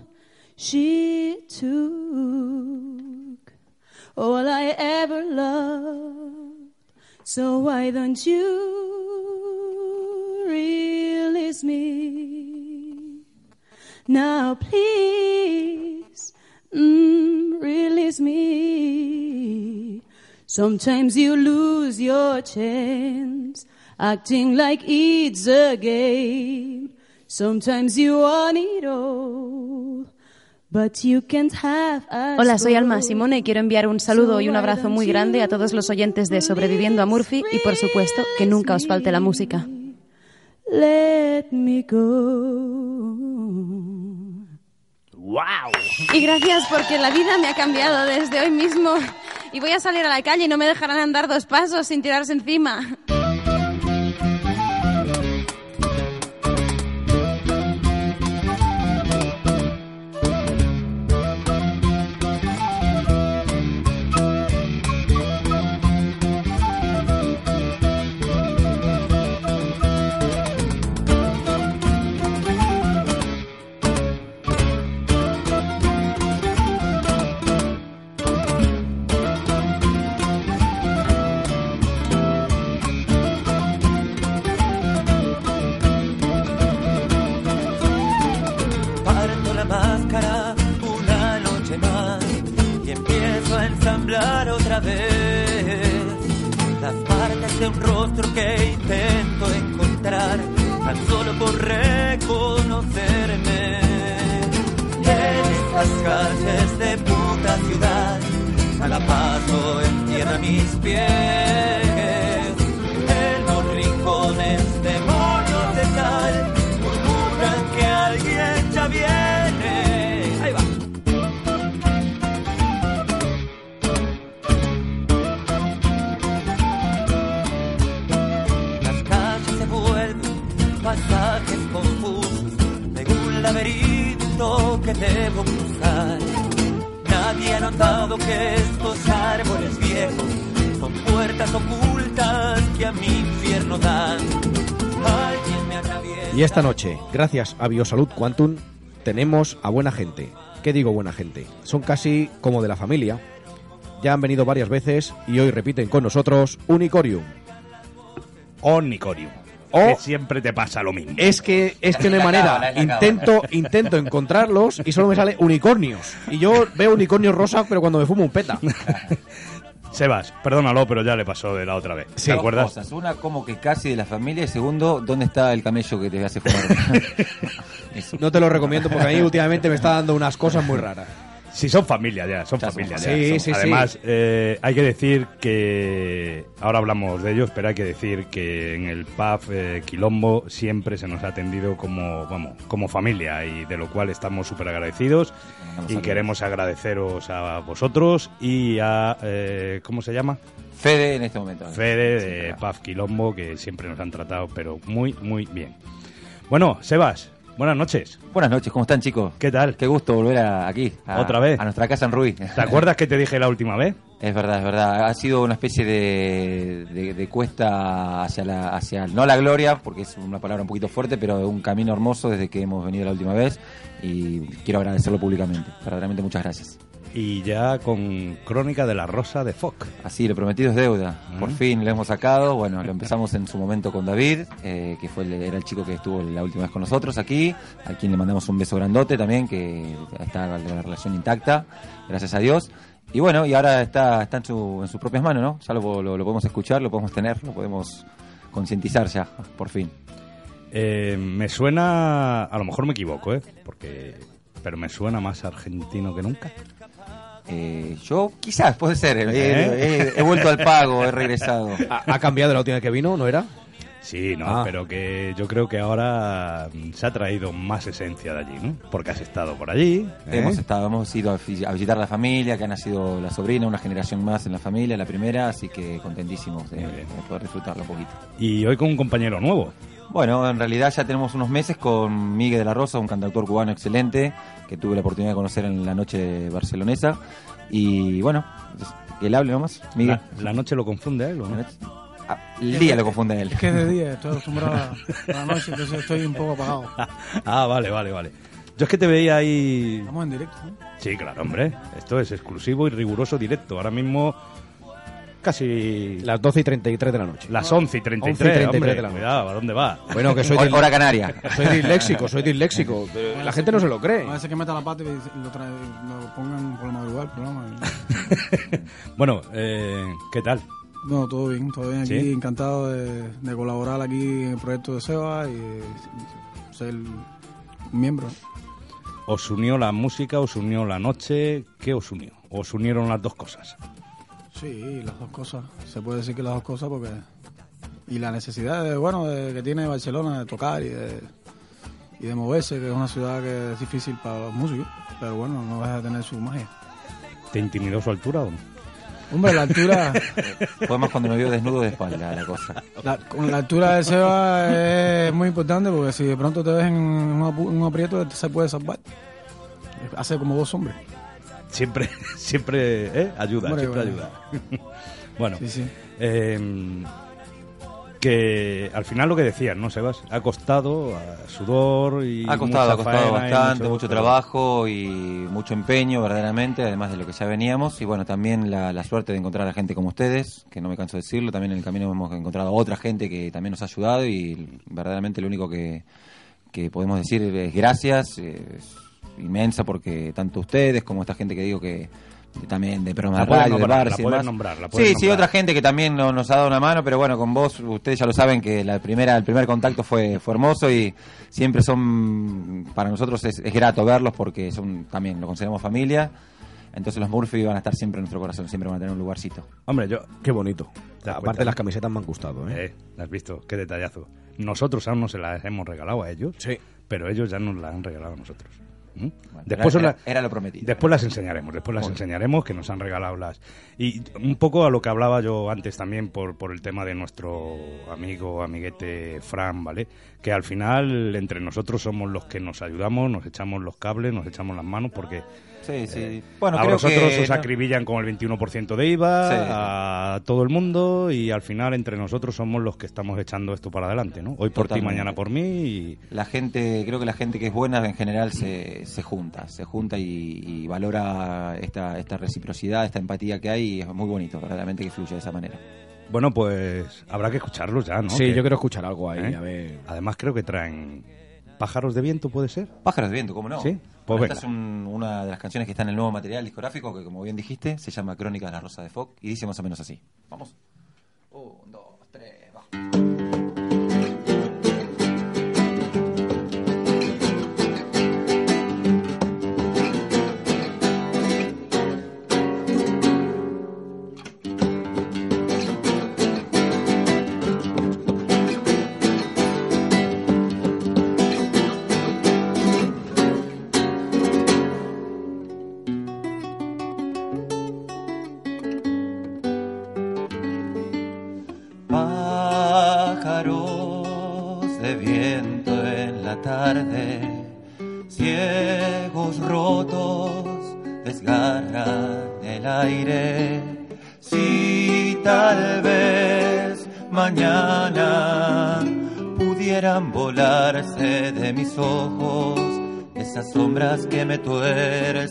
She took all I ever loved. So why don't you release me? Now please, mm, release me. Sometimes you lose your chance, acting like it's a game. Sometimes you want it all, but you can't have us Hola, soy Alma. Simone y quiero enviar un saludo y un abrazo muy grande a todos los oyentes de Sobreviviendo a Murphy y por supuesto que nunca os falte la música. Let me go. ¡Wow! Y gracias porque la vida me ha cambiado desde hoy mismo y voy a salir a la calle y no me dejarán andar dos pasos sin tirarse encima. Gracias a Biosalud Quantum, tenemos a buena gente. ¿Qué digo buena gente? Son casi como de la familia. Ya han venido varias veces y hoy repiten con nosotros Unicorium. Omnicorium. O- Que siempre te pasa lo mismo. Es que es que no hay manera. Intento intento encontrarlos y solo me sale unicornios. Y yo veo unicornios rosa, pero cuando me fumo un peta. Sebas, perdónalo, pero ya le pasó de la otra vez. ¿Te Dos acuerdas? cosas. Una, como que casi de la familia. Y segundo, ¿dónde está el camello que te hace fumar? No te lo recomiendo porque a mí últimamente me está dando unas cosas muy raras. Si son familia ya, son familia ya. Sí, Son- sí, sí. Además, eh, hay que decir que. Ahora hablamos de ellos, pero hay que decir que en el pub eh, Quilombo siempre se nos ha atendido como, vamos, como familia y de lo cual estamos súper agradecidos. Y queremos agradeceros a vosotros y a. eh, ¿Cómo se llama? Fede en este momento. Fede de Paz Quilombo, que siempre nos han tratado, pero muy, muy bien. Bueno, Sebas, buenas noches. Buenas noches, ¿cómo están chicos? ¿Qué tal? Qué gusto volver a- aquí. a- ¿Otra vez? A nuestra casa en Ruiz. ¿Te acuerdas que te dije la última vez? Es verdad, es verdad. Ha sido una especie de, de- de cuesta hacia la, hacia, no la gloria, porque es una palabra un poquito fuerte, pero un camino hermoso desde que hemos venido la última vez y quiero agradecerlo públicamente. Verdaderamente muchas gracias. Y ya con Crónica de la Rosa de Foc. Así, lo prometido es deuda. Por fin lo hemos sacado. Bueno, lo empezamos en su momento con David, eh, que fue el- era el chico que estuvo la última vez con nosotros aquí, a quien le mandamos un beso grandote también, que está la relación intacta, gracias a Dios. Y bueno, y ahora está, está en, su, en sus propias manos, ¿no? Ya lo, lo- lo podemos escuchar, lo podemos tener, lo podemos concientizar ya, por fin. Eh, me suena, a lo mejor me equivoco, ¿eh? Porque, pero me suena más argentino que nunca. Eh, yo, quizás, puede ser. eh, ¿Eh? he- he vuelto al pago, he regresado. ¿Ha, ha cambiado la última vez que vino, no era? Sí, no, Ah. pero que yo creo que ahora mm, se ha traído más esencia de allí, ¿no? Porque has estado por allí. ¿eh? Hemos estado, hemos ido a visitar a la familia, que ha nacido la sobrina, una generación más en la familia, la primera, así que contentísimos de, de poder disfrutarlo un poquito. Y hoy con un compañero nuevo. Bueno, en realidad ya tenemos unos meses con Miguel de la Rosa, un cantautor cubano excelente, que tuve la oportunidad de conocer en la noche barcelonesa. Y bueno, que él hable nomás, Miguel. La, la noche lo confunde a él, ¿o no? Ah, el día lo confunde a él. Es que es de día, estoy acostumbrado a la noche, entonces estoy un poco apagado. Ah, vale, vale, vale. Yo es que te veía ahí... Estamos en directo, ¿no? Sí, claro, hombre. Esto es exclusivo y riguroso directo. Ahora mismo casi... Las 12 y 33 de la noche. Las 11 y 33, 11 y 33 hombre, de la noche. Cuidado, ¿a dónde va? Bueno, que soy Hora- dis- hora canaria. Soy disléxico, soy disléxico. Eh, La gente no se lo cree. A veces que meta la pata y lo, trae, lo pongan por la madrugada el programa. Bueno, eh, ¿qué tal? No, todo bien, todo bien aquí. ¿Sí? Encantado de, de colaborar aquí en el proyecto de Seba y ser un miembro. ¿Os unió la música, os unió la noche? ¿Qué os unió? ¿Os unieron las dos cosas? Sí, las dos cosas. Se puede decir que las dos cosas porque... Y la necesidad de, bueno, de- que tiene Barcelona de tocar y de, y de moverse, que es una ciudad que es difícil para los músicos. Pero bueno, no deja de tener su magia. ¿Te intimidó su altura o no? Hombre, la altura... Fue más cuando me vio desnudo de espalda la cosa. La- con la altura de Seba es muy importante porque si de pronto te ves en un, apu- un aprieto se puede salvar. Hace como dos hombres. Siempre, siempre ¿eh? ayuda, siempre bueno. ayuda. bueno, Sí, sí. eh, que al final lo que decías, ¿no, Sebas? Ha costado a sudor y Ha costado, ha costado bastante, mucho, trabajo y mucho empeño verdaderamente, además de lo que ya veníamos. Y bueno, también la, la suerte de encontrar a gente como ustedes, que no me canso de decirlo. También en el camino hemos encontrado a otra gente que también nos ha ayudado y verdaderamente lo único que, que podemos decir es gracias. Es inmensa porque tanto ustedes como esta gente que digo que también de programa La de radio, de nombrar, bar la y puedes demás. nombrar, la puedes Sí, sí, otra gente que también no- nos ha dado una mano, pero bueno, con vos, ustedes ya lo saben que la primera, el primer contacto fue, fue hermoso y siempre son, para nosotros es, es grato verlos porque son también, lo consideramos familia. Entonces los Murphy van a estar siempre en nuestro corazón, siempre van a tener un lugarcito. Hombre, yo... Qué bonito. ¿Te das Aparte, cuenta? las camisetas me han gustado, ¿eh? Eh, ¿Has visto? Qué detallazo. Nosotros aún no se las hemos regalado a ellos, Sí. pero ellos ya nos las han regalado a nosotros. ¿Mm? Bueno, después era- os la- era lo prometido. Después las enseñaremos, después las enseñaremos que nos han regalado las. Y un poco a lo que hablaba yo antes también por, por el tema de nuestro amigo, amiguete Fran, ¿vale? Que al final entre nosotros somos los que nos ayudamos, nos echamos los cables, nos echamos las manos porque. Sí, sí. eh, Bueno, a creo vosotros que os acribillan con el 21% de IVA, Sí, sí. a todo el mundo y al final entre nosotros somos los que estamos echando esto para adelante, ¿no? Hoy por ti, mañana por mí y La gente, creo que la gente que es buena en general se, se junta, se junta y, y valora esta, esta reciprocidad, esta empatía que hay y es muy bonito, verdaderamente que fluye de esa manera. Bueno, pues habrá que escucharlos ya, ¿no? Sí, Que- yo quiero escuchar algo ahí, ¿Eh? a ver. Además creo que traen pájaros de viento, ¿puede ser? Pájaros de viento, ¿cómo no? Sí, pues esta es un- una de las canciones que está en el nuevo material discográfico que, como bien dijiste, se llama Crónicas de la Rosa de Foc y dice más o menos así. Vamos. Un,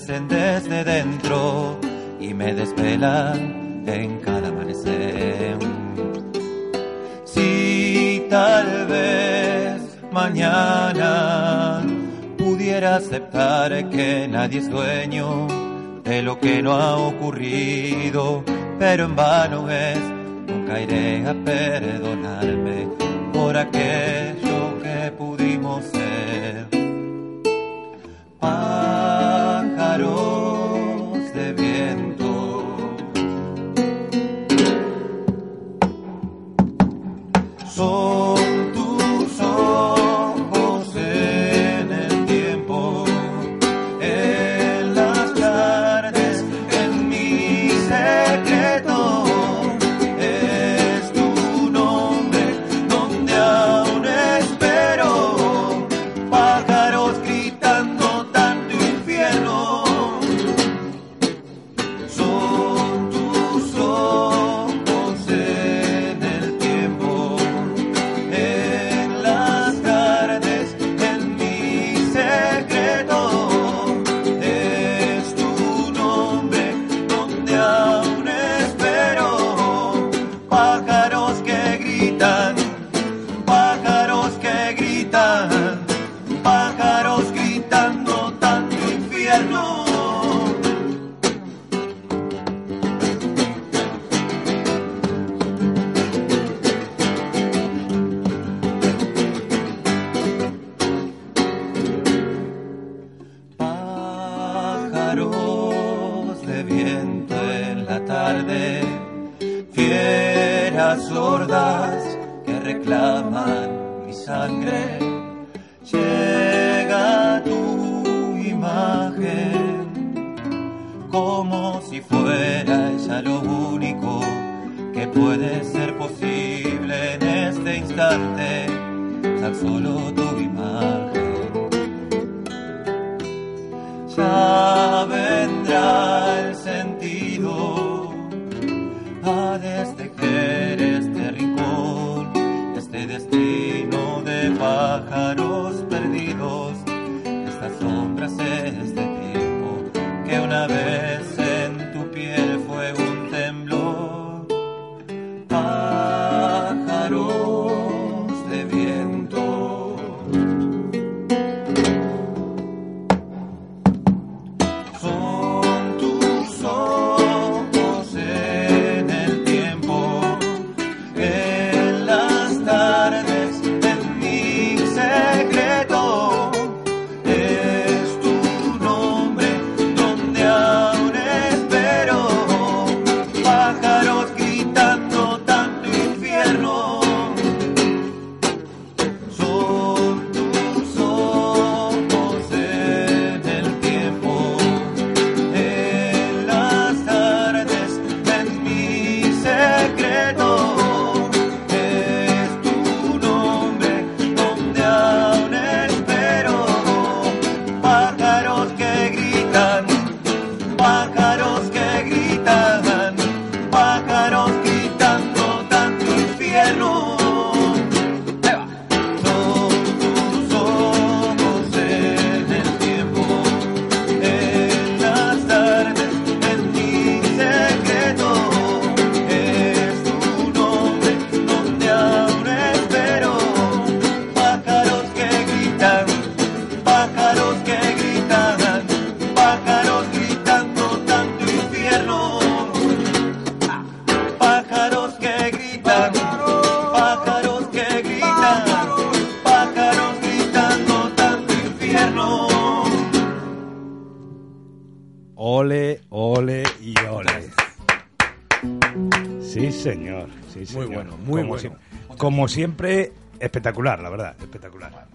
desde dentro y me desvelan en cada amanecer. Si tal vez mañana pudiera aceptar que nadie es dueño de lo que no ha ocurrido, pero en vano es, nunca iré a perdonarme por aquello como siempre, espectacular, la verdad, espectacular.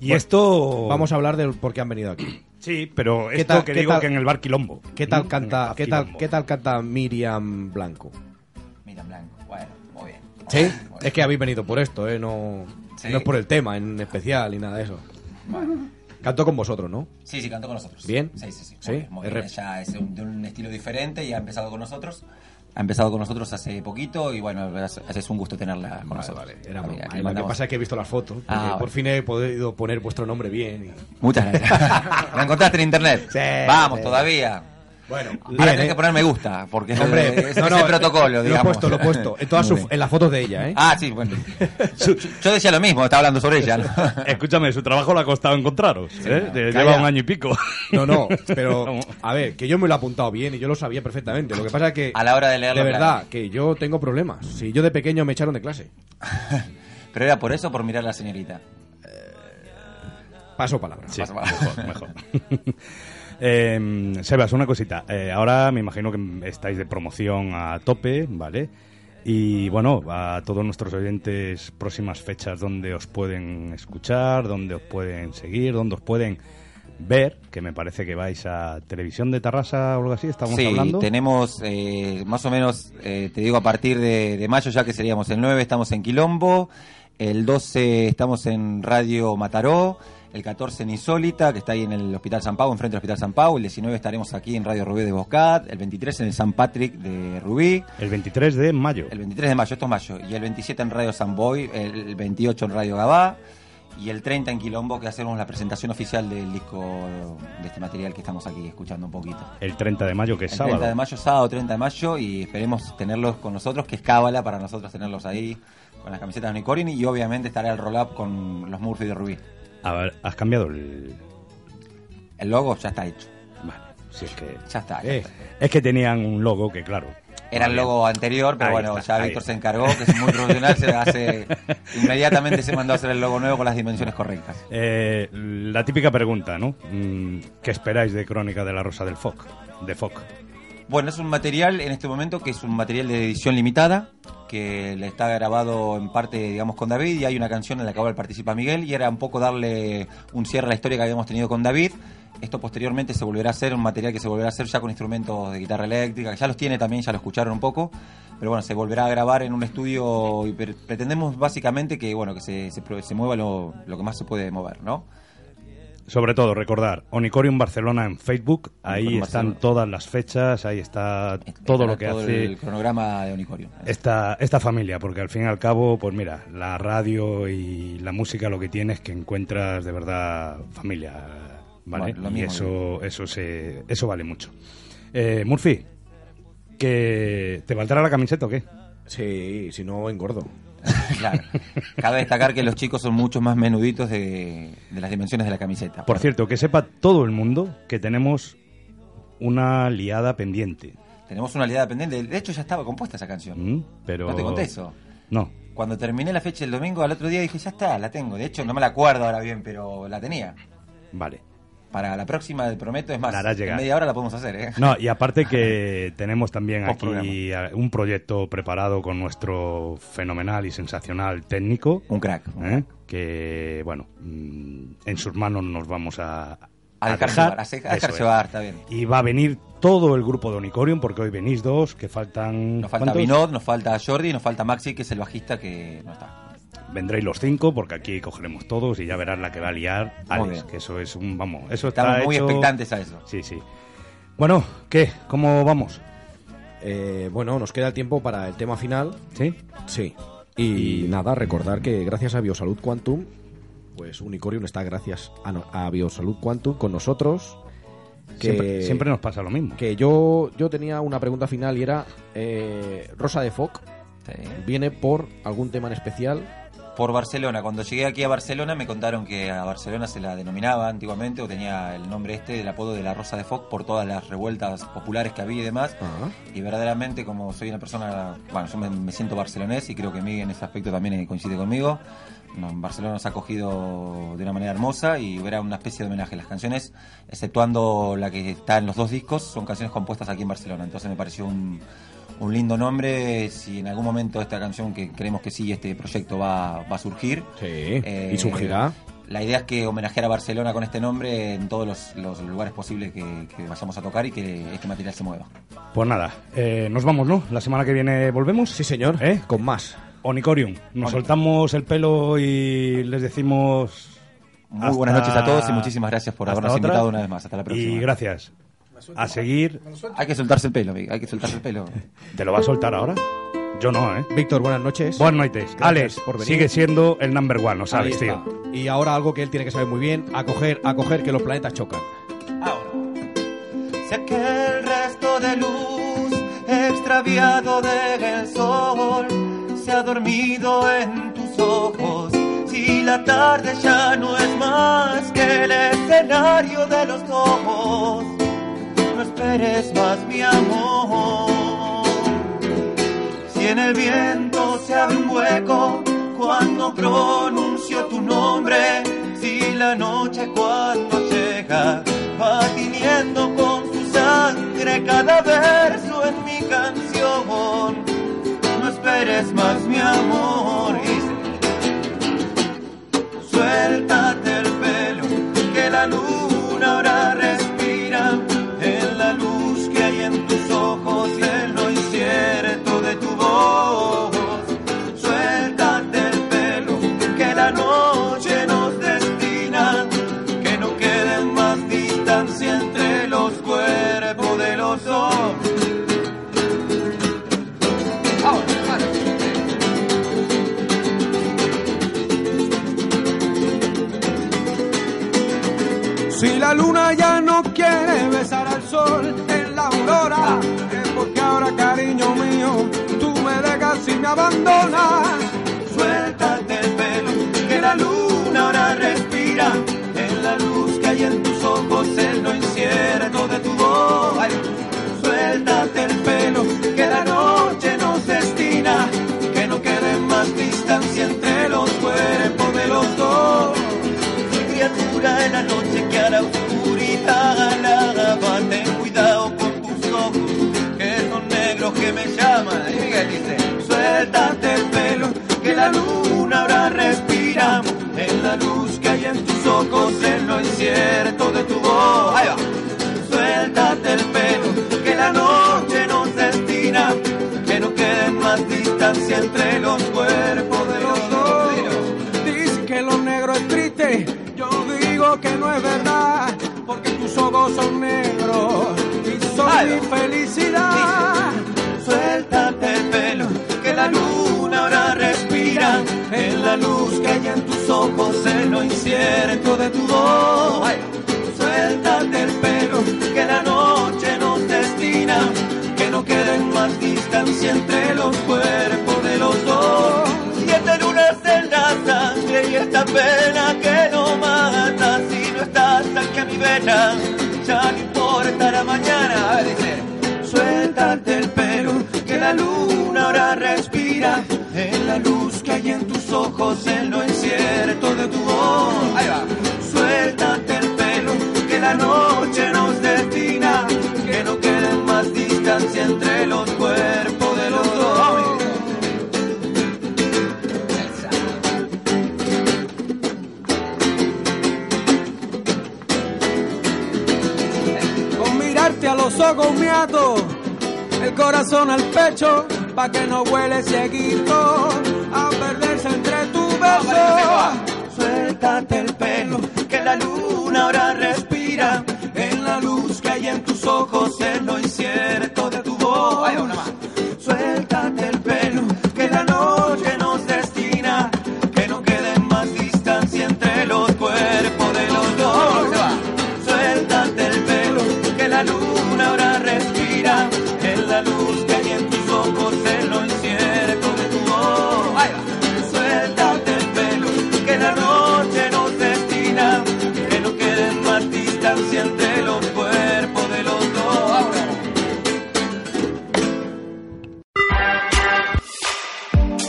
Y Bueno, esto... Vamos a hablar del por qué han venido aquí. Sí, pero ¿Qué esto tal- que qué digo tal- que en el bar Quilombo. ¿Qué tal ¿Mm? canta, qué tal, qué tal canta Miriam Blanco? Mira, blanco. Bueno, muy bien. Sí, es que habéis venido por esto, ¿eh? No, Sí. no es por el tema en especial ni nada de eso. Cantó con vosotros, ¿no? Sí, sí, cantó con nosotros. Bien. Sí, sí, sí. Sí, Muy bien, muy es bien. Ella es de un estilo diferente y ha empezado con nosotros. Ha empezado con nosotros hace poquito y bueno, es, un gusto tenerla con nosotros. Era Amiga, broma. le Lo que pasa es que he visto las fotos. Ah, por bueno. fin he podido poner vuestro nombre bien. y- Muchas gracias. ¿La encontraste en internet? Sí, Vamos, sí. todavía. Bueno, Ahora bien, tenés ¿eh? que poner me gusta, porque es, Hombre, es- no, es no, el protocolo, Lo he puesto, lo he puesto. En, todas sus- en las fotos de ella, ¿eh? Ah, sí, bueno. Yo, yo decía lo mismo, estaba hablando sobre ella. ¿no? Escúchame, su trabajo le ha costado encontraros. ¿eh? no, Lleva calla. un año y pico. No, no, pero a ver, que yo me lo he apuntado bien y yo lo sabía perfectamente. Lo que pasa es que, A la hora de leerlo, de verdad, claro. que yo tengo problemas. Si yo de pequeño me echaron de clase, Pero era por eso o por mirar a la señorita. paso palabra. Sí, pasa. mejor, mejor. Eh, Sebas, una cosita. Eh, ahora me imagino que estáis de promoción a tope, ¿vale? Y bueno, a todos nuestros oyentes, próximas fechas donde os pueden escuchar, donde os pueden seguir, donde os pueden ver, que me parece que vais a Televisión de Tarrasa o algo así, estamos sí, hablando. tenemos eh, más o menos, eh, te digo, a partir de, de mayo ya que seríamos el 9 estamos en Quilombo, el 12 estamos en Radio Mataró, el 14 en Insólita, que está ahí en el Hospital San Pau, enfrente del Hospital San Pau, el 19 estaremos aquí en Radio Rubí de Boscat, el 23 en el San Patrick de Rubí, El 23 de mayo. el 23 de mayo, esto es mayo, y el 27 en Radio San Boy, el 28 en Radio Gabá, y el 30 en Quilombo, que hacemos la presentación oficial del disco de este material que estamos aquí escuchando un poquito. El 30 de mayo, que es El sábado. 30 de mayo, sábado 30 de mayo, y esperemos tenerlos con nosotros, que es cábala para nosotros tenerlos ahí con las camisetas de Unicorn y obviamente estará el roll-up con los Murphy de Rubí. A ver, has cambiado el... El logo ya está hecho. Vale, si es que... Ya está. ya Eh, está. es que tenían un logo que, claro... Era el logo anterior, pero Ahí bueno, está, ya Víctor está. se encargó, que es muy profesional, se hace inmediatamente se mandó a hacer el logo nuevo con las dimensiones correctas. Eh, la típica pregunta, ¿no? Mm, ¿Qué esperáis de Crónica de la Rosa del Foc? De Foc. Bueno, es un material en este momento que es un material de edición limitada, que está grabado en parte, digamos, con David, y hay una canción en la que ahora participa Miguel, y era un poco darle un cierre a la historia que habíamos tenido con David. Esto posteriormente se volverá a hacer, un material que se volverá a hacer ya con instrumentos de guitarra eléctrica, que ya los tiene también, ya lo escucharon un poco, pero bueno, se volverá a grabar en un estudio y pre- pretendemos básicamente que, bueno, que se, se, se mueva lo, lo que más se puede mover, ¿no? Sobre todo, recordar, Onicorium Barcelona en Facebook, ahí Onicorium están Barcelona. todas las fechas, ahí está todo lo que todo hace el cronograma de Onicorium. esta, esta familia, porque al fin y al cabo, pues mira, la radio y la música lo que tiene es que encuentras de verdad familia, ¿vale? Bueno, y mismo eso, eso, se, eso vale mucho. Eh, Murphy, ¿que ¿te valdrá la camiseta o qué? Sí, si no engordo. Claro. Cabe destacar que los chicos son mucho más menuditos de, de las dimensiones de la camiseta. Por cierto, que sepa todo el mundo que tenemos una liada pendiente. Tenemos una aliada pendiente. De hecho, ya estaba compuesta esa canción. ¿Mm? Pero... ¿No te conté eso? No. Cuando terminé la fecha el domingo, al otro día dije, ya está, la tengo. De hecho, no me la acuerdo ahora bien, pero la tenía. Vale. Para la próxima, te prometo, es más, en media hora la podemos hacer, ¿eh? No, y aparte que tenemos también aquí un proyecto preparado con nuestro fenomenal y sensacional técnico. Un crack. ¿eh? Que, bueno, mm, en sus manos nos vamos a, A dejar dejar. llevar, a se- a dejar Eso es. llevar, está bien. Y va a venir todo el grupo de Onicorium, porque hoy venís dos, que faltan... Nos falta ¿cuántos? Vinod, nos falta Jordi y nos falta Maxi, que es el bajista que no está. Vendréis los cinco, porque aquí cogeremos todos y ya verás la que va a liar Alex, que eso es un... Vamos, eso Estamos está muy hecho- expectantes a eso. Sí, sí. Bueno, ¿qué? ¿Cómo vamos? Eh, bueno, nos queda el tiempo para el tema final. ¿Sí? Sí. Y, nada, recordar que gracias a Biosalud Quantum, pues Unicorium está gracias a, no- a Biosalud Quantum con nosotros. Que, Siempre, siempre nos pasa lo mismo. Que yo, yo tenía una pregunta final y era, eh, Rosa de Foc, ¿viene por algún tema en especial? Por Barcelona. Cuando llegué aquí a Barcelona me contaron que a Barcelona se la denominaba antiguamente o tenía el nombre este, el apodo de la Rosa de Foc por todas las revueltas populares que había y demás. Y verdaderamente como soy una persona, bueno, yo me, me siento barcelonés y creo que Miguel en ese aspecto también eh, coincide conmigo. No, Barcelona nos ha acogido de una manera hermosa y era una especie de homenaje. Las canciones, exceptuando la que está en los dos discos, son canciones compuestas aquí en Barcelona. Entonces me pareció un, un lindo nombre. Si en algún momento esta canción, que creemos que sí, este proyecto va, va a surgir. eh, y surgirá. La idea es que homenajear a Barcelona con este nombre en todos los, los lugares posibles que, que vayamos a tocar y que este material se mueva. Pues nada, eh, nos vamos, ¿no? La semana que viene volvemos. Sí, señor. ¿Eh? Con más. Onicorium. Nos soltamos el pelo y les decimos. Muy buenas noches a todos y muchísimas gracias por hasta habernos otra. invitado una vez más. Hasta la próxima. Y gracias. A seguir. Hay que soltarse el pelo, amigo. Hay que soltarse el pelo. ¿Te lo va a soltar ahora? Yo no, ¿eh? Víctor, buenas noches. Buenas noches. Gracias Alex, por venir. sigue siendo el number one, ¿lo sabes, tío? Y ahora algo que él tiene que saber muy bien, acoger, acoger que los planetas chocan. Sé que el resto de luz extraviado del sol se ha dormido en tus ojos. Si la tarde ya no es más que el escenario de los dos, esperes más mi amor. Si en el viento se abre un hueco cuando pronuncio tu nombre, si la noche cuando llega va tiñendo con su sangre cada verso en mi canción, no esperes más mi amor. Y Suéltate me abandonas. Tu voz. Ahí va. Suéltate el pelo, que la noche nos destina, que no quede más distancia entre los cuerpos de los dos. Dice que lo negro es triste, yo digo que no es verdad, porque tus ojos son negros y son Ay, mi felicidad. Suéltate el pelo, que la luna ahora respira en la luz que hay en tus ojos, en lo incierto de tu voz. Ay, distancia entre los cuerpos de los dos. Siete lunas en la sangre y esta pena que no mata, si no estás aquí a mi vera, ya no importa la mañana. Dice, Suéltate el pelo, que la luna ahora respira en la luz que hay en tus ojos, me ato, el corazón al pecho, pa' que no huele cieguito a perderse entre tu beso. Suéltate el pelo, que la luna ahora respira. En la luz que hay en tus ojos, en lo